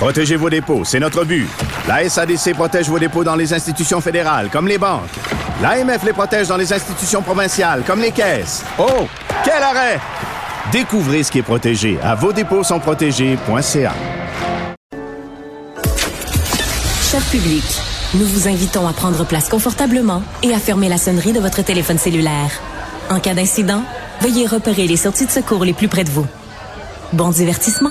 Protégez vos dépôts, c'est notre but. La SADC protège vos dépôts dans les institutions fédérales, comme les banques. L'AMF les protège dans les institutions provinciales, comme les caisses. Oh, quel arrêt! Découvrez ce qui est protégé à vos dépôts sont protégés.ca. Cher public, nous vous invitons à prendre place confortablement et à fermer la sonnerie de votre téléphone cellulaire. En cas d'incident, veuillez repérer les sorties de secours les plus près de vous. Bon divertissement.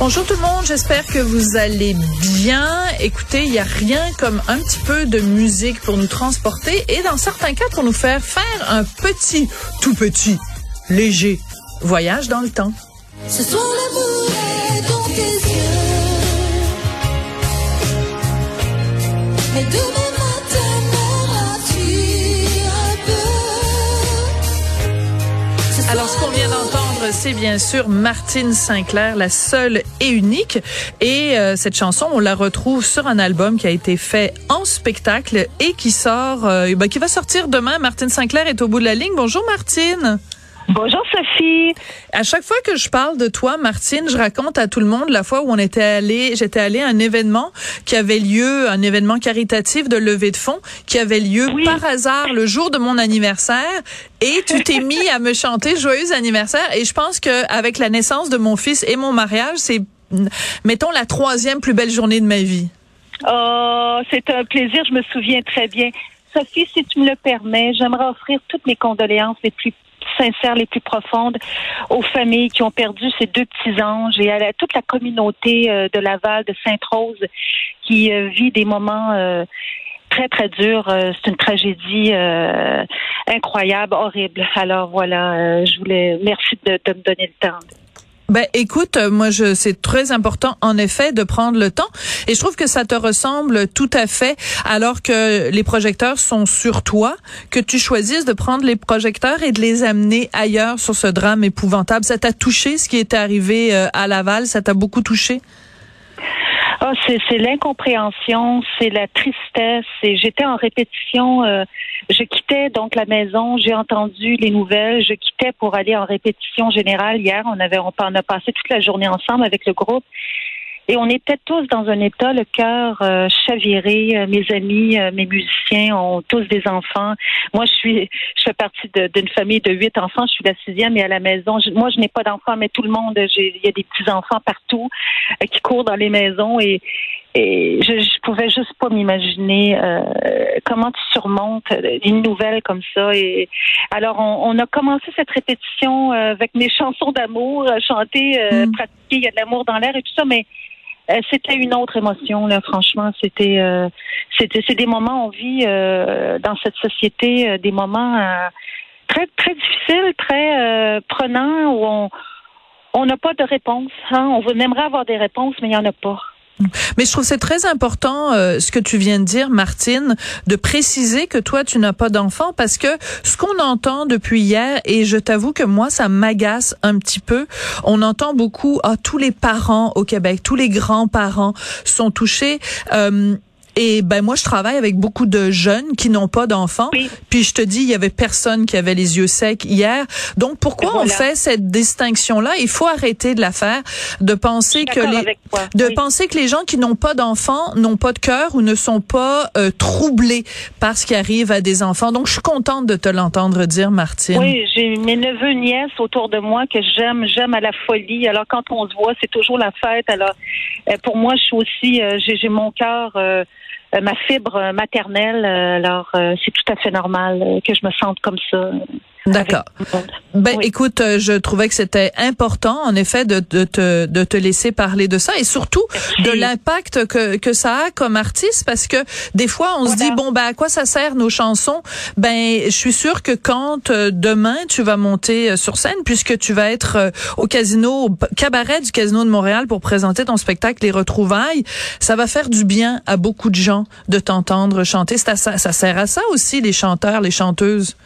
Bonjour tout le monde, j'espère que vous allez bien. Écoutez, il n'y a rien comme un petit peu de musique pour nous transporter et dans certains cas pour nous faire faire un petit, tout petit, léger voyage dans le temps. Ce soir l'amour est dans tes yeux. Mais demain matin m'aimeras-tu un peu? Alors, ce qu'on vient d'entendre, c'est bien sûr Martine Sinclair, la seule et unique. Et euh, cette chanson, on la retrouve sur un album qui a été fait en spectacle et qui sort, euh, ben, qui va sortir demain. Martine Sinclair est au bout de la ligne. Bonjour Martine. Bonjour Sophie. À chaque fois que je parle de toi, Martine, je raconte à tout le monde la fois où on était allé, j'étais allée à un événement qui avait lieu, un événement caritatif de levée de fonds qui avait lieu par hasard le jour de mon anniversaire et tu t'es mis à me chanter joyeux anniversaire et je pense que avec la naissance de mon fils et mon mariage, c'est mettons la troisième plus belle journée de ma vie. Oh, c'est un plaisir, je me souviens très bien. Sophie, si tu me le permets, j'aimerais offrir toutes mes condoléances les plus sincères, les plus profondes aux familles qui ont perdu ces deux petits anges et à toute la communauté euh, de Laval, de Sainte-Rose, qui euh, vit des moments euh, très, très durs. C'est une tragédie incroyable, horrible. Alors voilà, je voulais, merci de me donner le temps. Ben écoute, euh, moi je c'est très important en effet de prendre le temps. Et je trouve que ça te ressemble tout à fait alors que les projecteurs sont sur toi que tu choisisses de prendre les projecteurs et de les amener ailleurs sur ce drame épouvantable. Ça t'a touché ce qui était arrivé euh, à Laval, ça t'a beaucoup touché? Ah, c'est, l'incompréhension, c'est la tristesse. J'étais en répétition. euh, je quittais donc la maison. J'ai entendu les nouvelles. Je quittais pour aller en répétition générale hier. On avait, on, on a passé toute la journée ensemble avec le groupe. Et on était tous dans un état, le cœur euh, chaviré. Euh, Mes amis, euh, mes musiciens ont tous des enfants. Moi, je suis, je fais partie d'une famille de huit enfants. Je suis la sixième et à la maison. je- moi, je n'ai pas d'enfants, mais tout le monde, j'ai- il y a des petits enfants partout euh, qui courent dans les maisons et, et je, je pouvais juste pas m'imaginer euh, comment tu surmontes une nouvelle comme ça. Et alors, on, on a commencé cette répétition euh, avec mes chansons d'amour, chanter, euh, pratiquer. Il y a de l'amour dans l'air et tout ça, mais c'était une autre émotion là. Franchement, c'était, euh, c'était, c'est des moments on vit euh, dans cette société, euh, des moments euh, très très difficiles, très euh, prenants où on on n'a pas de réponse. Hein? On aimerait avoir des réponses, mais il n'y en a pas. Mais je trouve c'est très important euh, ce que tu viens de dire, Martine, de préciser que toi tu n'as pas d'enfant parce que ce qu'on entend depuis hier et je t'avoue que moi ça m'agace un petit peu. On entend beaucoup ah tous les parents au Québec, tous les grands-parents sont touchés. Euh, et ben moi je travaille avec beaucoup de jeunes qui n'ont pas d'enfants. Puis je te dis il y avait personne qui avait les yeux secs hier. Donc pourquoi on fait cette distinction là Il faut arrêter de la faire, de penser que les de oui. penser que les gens qui n'ont pas d'enfants n'ont pas de cœur ou ne sont pas euh, troublés par ce qui arrive à des enfants. Donc je suis contente de te l'entendre dire Martine. Oui, j'ai mes neveux, nièces autour de moi que j'aime, j'aime à la folie. Alors quand on se voit, c'est toujours la fête. Alors euh, pour moi, je suis aussi, euh, j'ai mon cœur euh, ma fibre maternelle. Alors, euh, c'est tout à fait normal euh, que je me sente comme ça. D'accord. Ben, Oui. écoute, euh, je trouvais que c'était important, en effet, de, de, te, de te laisser parler de ça et surtout de l'impact que, que ça a comme artiste parce que des fois, on se dit, bon, ben, à quoi ça sert nos chansons? Ben, je suis sûre que quand euh, demain tu vas monter euh, sur scène, puisque tu vas être au casino, au cabaret du Casino de Montréal pour présenter ton spectacle Les Retrouvailles, ça va faire du bien à beaucoup de gens de t'entendre chanter. Ça, ça sert à ça aussi, les chanteurs, les chanteuses?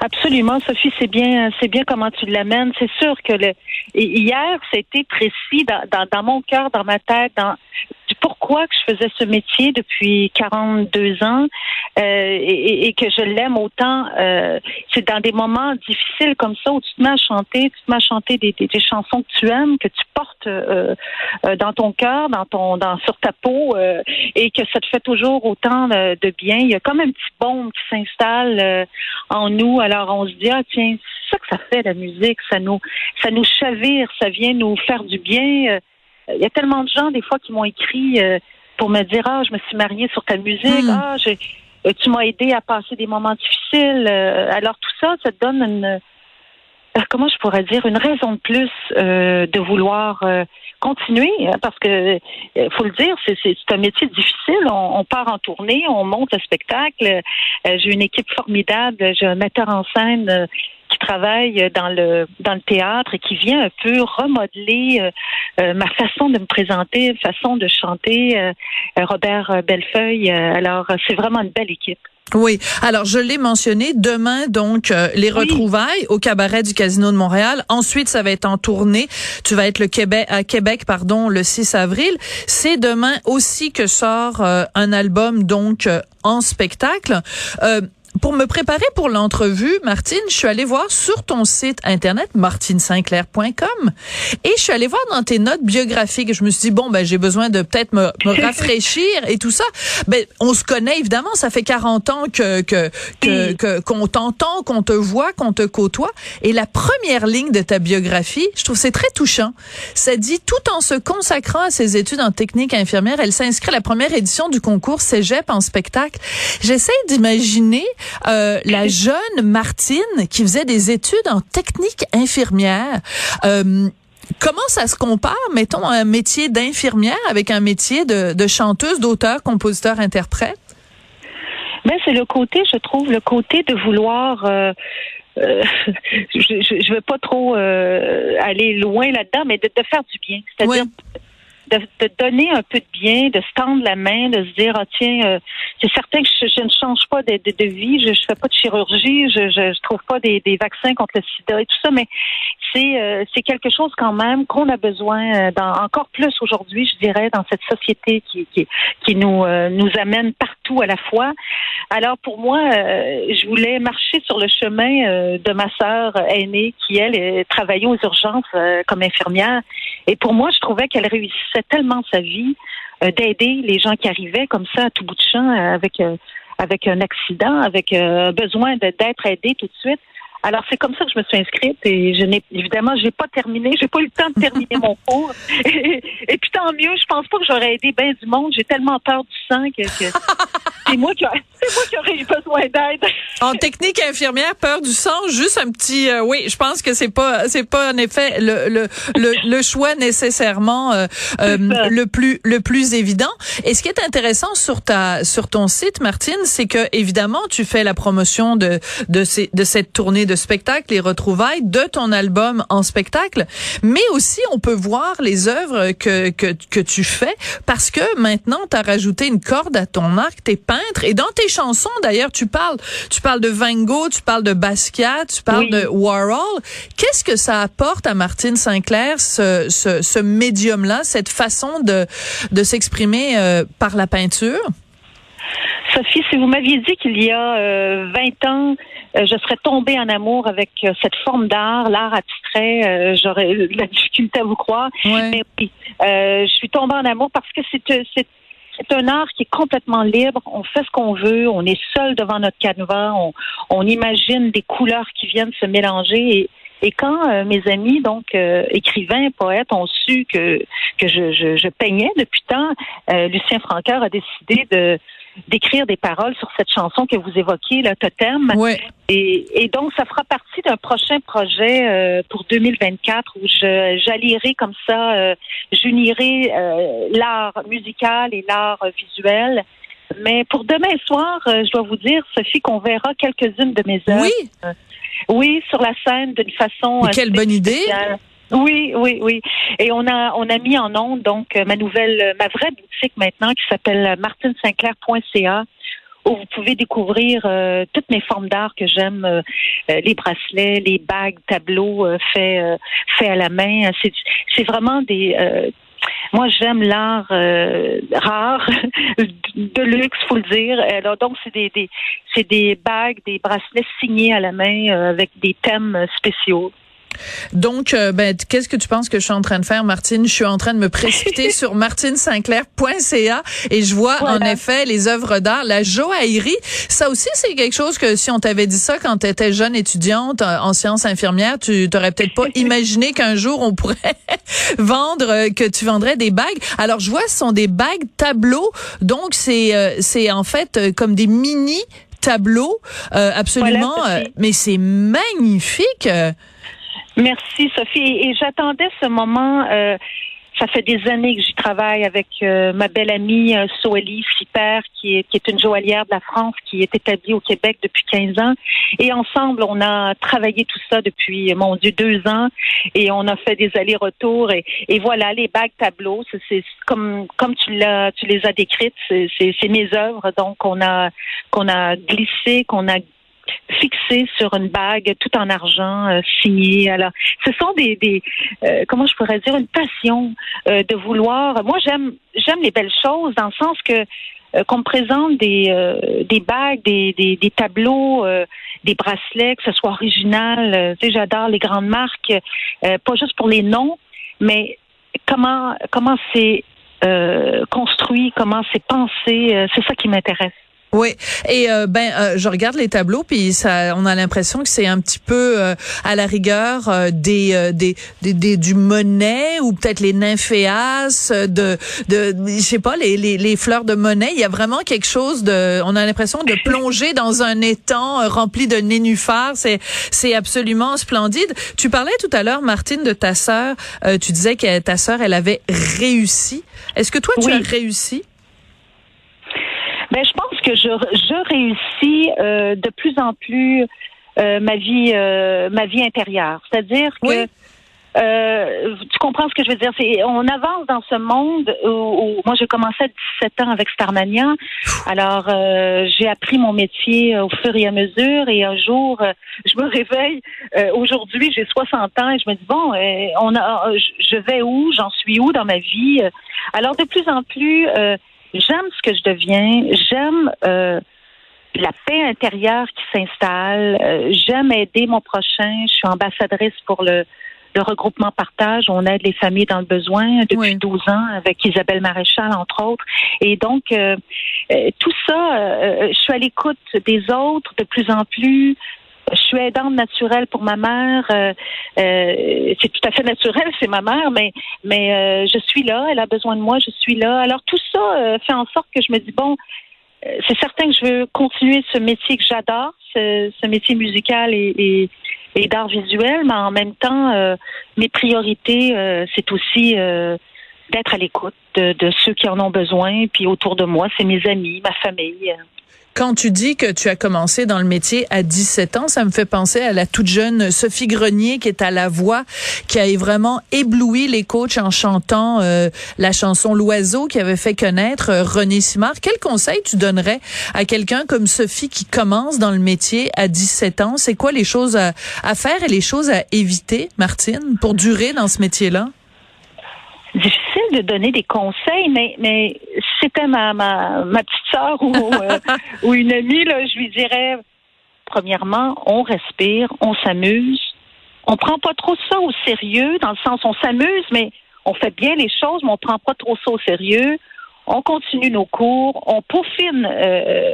Absolument, Sophie, c'est bien, c'est bien comment tu l'amènes. C'est sûr que le hier, c'était précis dans, dans, mon cœur, dans ma tête, dans pourquoi que je faisais ce métier depuis 42 ans euh, et, et que je l'aime autant. Euh, c'est dans des moments difficiles comme ça où tu te mets à chanter, tu te mets à chanter des, des, des chansons que tu aimes, que tu portes euh, euh, dans ton cœur, dans ton, dans sur ta peau, euh, et que ça te fait toujours autant de, bien. Il y a comme un petit baume qui s'installe euh, en nous. Alors on se dit ah tiens, c'est ça que ça fait la musique, ça nous, ça nous chavire, ça vient nous faire du bien. Euh, Il y a tellement de gens des fois qui m'ont écrit euh, pour me dire ah je me suis mariée sur ta musique, Mm. ah j'ai euh, tu m'as aidé à passer des moments difficiles. Alors tout ça, ça te donne une comment je pourrais dire une raison de plus euh, de vouloir euh, continuer hein, parce que euh, faut le dire c'est un métier difficile on, on part en tournée on monte le spectacle Euh, j'ai une équipe formidable j'ai un metteur en scène euh, qui travaille dans le dans le théâtre et qui vient un peu remodeler euh, euh, ma façon de me présenter façon de chanter euh, euh, Robert euh, Bellefeuille Euh, alors euh, c'est vraiment une belle équipe Oui. Alors, je l'ai mentionné. Demain, donc, euh, les retrouvailles au cabaret du Casino de Montréal. Ensuite, ça va être en tournée. Tu vas être le Québec, à Québec, pardon, le 6 avril. C'est demain aussi que sort euh, un album, donc, euh, en spectacle. Pour me préparer pour l'entrevue, Martine, je suis allée voir sur ton site internet martinesinclair.com et je suis allée voir dans tes notes biographiques. Je me suis dit bon ben j'ai besoin de peut-être me, me rafraîchir et tout ça. Ben on se connaît évidemment, ça fait 40 ans que que que que- qu'on t'entend, qu'on te voit, qu'on te côtoie et la première ligne de ta biographie, je trouve c'est très touchant. Ça dit tout en se consacrant à ses études en technique infirmière, elle s'inscrit à la première édition du concours Cégep en spectacle. J'essaie d'imaginer euh, la jeune Martine qui faisait des études en technique infirmière. Euh, Comment ça se compare, mettons, un métier d'infirmière avec un métier de, de chanteuse, d'auteur, compositeur, interprète? Mais c'est le côté, je trouve, le côté de vouloir. euh, euh, je ne veux pas trop euh, aller loin là-dedans, mais de, de faire du bien. C'est-à-dire de, de donner un peu de bien, de se tendre la main, de se dire, ah, tiens, euh, c'est certain que je, je ne change pas de, de, de vie, je ne fais pas de chirurgie, je je trouve pas des, des vaccins contre le sida et tout ça, mais c'est euh, c'est quelque chose quand même qu'on a besoin euh, dans, encore plus aujourd'hui, je dirais, dans cette société qui, qui, qui nous, euh, nous amène partout à la fois. Alors pour moi, euh, je voulais marcher sur le chemin euh, de ma sœur aînée qui, elle, travaillait aux urgences euh, comme infirmière. Et pour moi, je trouvais qu'elle réussissait tellement sa vie euh, d'aider les gens qui arrivaient comme ça à tout bout de champ euh, avec, euh, avec un accident, avec euh, besoin d'être aidé tout de suite. Alors c'est comme ça que je me suis inscrite et je n'ai évidemment j'ai pas terminé, j'ai pas eu le temps de terminer mon cours. Et, et puis tant mieux, je pense pas que j'aurais aidé bien du monde. J'ai tellement peur du sang que, que c'est moi qui aurais eu besoin d'aide. En technique infirmière, peur du sang, juste un petit, euh, oui, je pense que c'est pas, c'est pas en effet le le le, le choix nécessairement euh, euh, le plus le plus évident. Et ce qui est intéressant sur ta sur ton site, Martine, c'est que évidemment tu fais la promotion de de ces de cette tournée de spectacle, les retrouvailles de ton album en spectacle, mais aussi on peut voir les œuvres que que que tu fais parce que maintenant tu as rajouté une corde à ton arc, t'es peintre et dans tes chansons d'ailleurs tu parles tu parles de Van Gogh, tu parles de Basquiat, tu parles Oui. de Warhol. Qu'est-ce que ça apporte à Martine Sinclair ce ce, ce médium là, cette façon de de s'exprimer euh, par la peinture? Sophie, si vous m'aviez dit qu'il y a euh, 20 ans, euh, je serais tombée en amour avec euh, cette forme d'art, l'art abstrait, j'aurais de la difficulté à vous croire. Ouais. Mais oui, je suis tombée en amour parce que c'est c'est un art qui est complètement libre. On fait ce qu'on veut. On est seul devant notre canevas. On, on imagine des couleurs qui viennent se mélanger. Et Et quand euh, mes amis, donc euh, écrivains, poètes, ont su que que je, je, je peignais depuis tant, euh, Lucien Francoeur a décidé de d'écrire des paroles sur cette chanson que vous évoquiez, le totem. Ouais. Et, et donc, ça fera partie d'un prochain projet euh, pour 2024 où je j'allierai comme ça, euh, j'unirai euh, l'art musical et l'art visuel. Mais pour demain soir, euh, je dois vous dire, Sophie, qu'on verra quelques-unes de mes œuvres. Oui. Oui, sur la scène d'une façon. Mais quelle bonne idée. Oui, oui, oui. Et on a on a mis en onde donc euh, ma nouvelle, euh, ma vraie boutique maintenant qui s'appelle martinesinclair.ca où vous pouvez découvrir euh, toutes mes formes d'art que j'aime, euh, euh, les bracelets, les bagues, tableaux euh, faits euh, faits à la main. C'est c'est vraiment des euh, moi, j'aime l'art euh, rare, de luxe, faut le dire. Donc, c'est des, c'est des bagues, des bracelets signés à la main euh, avec des thèmes euh, spéciaux. Donc, euh, ben, qu'est-ce que tu penses que je suis en train de faire, Martine? Je suis en train de me précipiter sur martinesinclair.ca et je vois en effet les œuvres d'art, la joaillerie. Ça aussi, c'est quelque chose que si on t'avait dit ça quand tu étais jeune étudiante euh, en sciences infirmières, tu t'aurais peut-être pas imaginé qu'un jour on pourrait vendre, euh, que tu vendrais des bagues. Alors, je vois, ce sont des bagues tableaux. Donc, c'est euh, c'est en fait comme des mini tableaux, euh, absolument. Voilà, mais c'est magnifique. Euh. Merci, Sophie. Et, j'attendais ce moment. euh, ça fait des années que j'y travaille avec euh, ma belle amie euh, Soélie qui est, qui est une joaillière de la France, qui est établie au Québec depuis 15 ans. Et ensemble, on a travaillé tout ça depuis, mon Dieu, deux ans. Et on a fait des allers-retours. Et, et voilà, les bagues tableaux, c'est comme comme tu l'as, tu les as décrites, c'est mes œuvres. Donc, on a qu'on a glissé, qu'on a fixé sur une bague tout en argent euh. Alors, ce sont des, des euh, comment je pourrais dire, une passion euh, de vouloir. Moi, j'aime j'aime les belles choses dans le sens que euh, qu'on me présente des des bagues, des, des, des tableaux, des bracelets, que ce soit original. Tu sais, j'adore les grandes marques, pas juste pour les noms, mais comment comment c'est construit, comment c'est pensé. c'est ça qui m'intéresse. Oui, et euh, ben euh, je regarde les tableaux puis ça on a l'impression que c'est un petit peu euh, à la rigueur euh, des, euh, des, des des du Monet ou peut-être les nymphéas euh, de de je sais pas les, les les fleurs de Monet, il y a vraiment quelque chose de on a l'impression de plonger dans un étang rempli de nénuphars, c'est c'est absolument splendide. Tu parlais tout à l'heure Martine de ta sœur, euh, tu disais que ta sœur elle avait réussi. Est-ce que toi tu as réussi? Que je, je réussis euh, de plus en plus euh, ma vie euh, ma vie intérieure. C'est-à-dire que Oui. tu comprends ce que je veux dire? C'est on avance dans ce monde où, où- moi j'ai commencé à 17 ans avec Starmania. Alors j'ai appris mon métier au fur et à mesure et un jour je me réveille. Aujourd'hui j'ai 60 ans et je me dis bon on a je- vais où? J'en suis où dans ma vie? Alors de plus en plus j'aime ce que je deviens. J'aime euh, la paix intérieure qui s'installe. Euh, J'aime aider mon prochain. Je suis ambassadrice pour le, le regroupement partage. On aide les familles dans le besoin depuis Oui. 12 ans avec Isabelle Maréchal, entre autres. Et donc, euh, euh, tout ça, euh, je suis à l'écoute des autres de plus en plus. Je suis aidante naturelle pour ma mère. Euh, euh, c'est tout à fait naturel, c'est ma mère, mais mais euh, je suis là. Elle a besoin de moi, je suis là. Alors tout ça fait en sorte que je me dis bon, c'est certain que je veux continuer ce métier que j'adore, ce, métier musical et, et, d'art visuel, mais en même temps, mes priorités, c'est aussi d'être à l'écoute de, de ceux qui en ont besoin. Puis autour de moi, c'est mes amis, ma famille. Quand tu dis que tu as commencé dans le métier à 17 ans, ça me fait penser à la toute jeune Sophie Grenier qui est à la voix, qui a vraiment ébloui les coachs en chantant euh, la chanson L'oiseau qui avait fait connaître euh, René Simard. Quel conseil tu donnerais à quelqu'un comme Sophie qui commence dans le métier à 17 ans? C'est quoi les choses à, à faire et les choses à éviter, Martine, pour durer dans ce métier-là? difficile de donner des conseils, mais mais c'était ma, ma ma petite sœur ou euh, ou une amie là, je lui dirais premièrement, on respire, on s'amuse, on prend pas trop ça au sérieux dans le sens on s'amuse, mais on fait bien les choses, mais on prend pas trop ça au sérieux. On continue nos cours, on peaufine euh,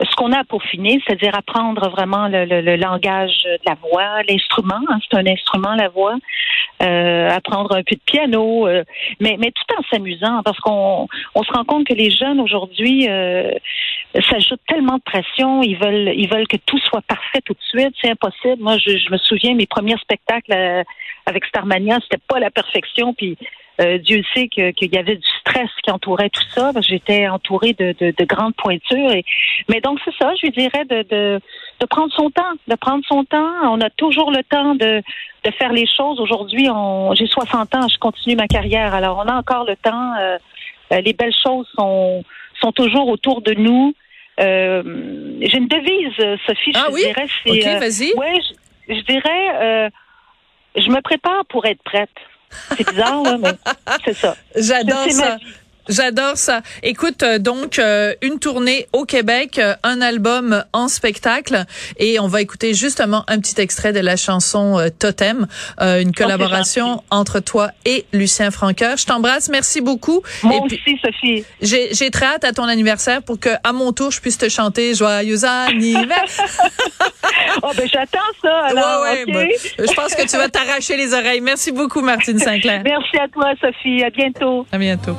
ce qu'on a pour finir, c'est-à-dire apprendre vraiment le, le, le, langage de la voix, l'instrument, hein, c'est un instrument la voix, euh, apprendre un peu de piano, euh, mais, mais tout en s'amusant, parce qu'on on se rend compte que les jeunes aujourd'hui euh, s'ajoutent tellement de pression, ils veulent ils veulent que tout soit parfait tout de suite, c'est impossible. Moi, je, je me souviens mes premiers spectacles euh, avec Starmania, c'était pas la perfection, puis euh, Dieu sait qu'il y avait du stress qui entourait tout ça. J'étais entourée de, de, de, grandes pointures. Mais donc, c'est ça, je lui dirais de, de, de, prendre son temps, de prendre son temps. On a toujours le temps de, de faire les choses. Aujourd'hui, j'ai 60 ans, je continue ma carrière. Alors, on a encore le temps. Euh, euh, les belles choses sont, sont toujours autour de nous. Euh, j'ai une devise, Sophie, ah je oui? dirais. OK, vas-y. Ouais, je, je dirais, je me prépare pour être prête. C'est bizarre, là, mais c'est ça. J'adore ça. J'adore ça. Écoute, euh, donc euh, une tournée au Québec, euh, un album en spectacle, et on va écouter justement un petit extrait de la chanson Totem, une collaboration entre toi et Lucien Franqueur. Je t'embrasse, merci beaucoup. Moi et aussi, Sophie. J'ai très hâte à ton anniversaire pour que, à mon tour, je puisse te chanter joyeux anniversaire. oh ben j'attends ça. Alors, ouais, ouais, okay. ben, je pense que tu vas t'arracher les oreilles. Merci beaucoup, Martine Sinclair. merci à toi, Sophie. À bientôt. À bientôt.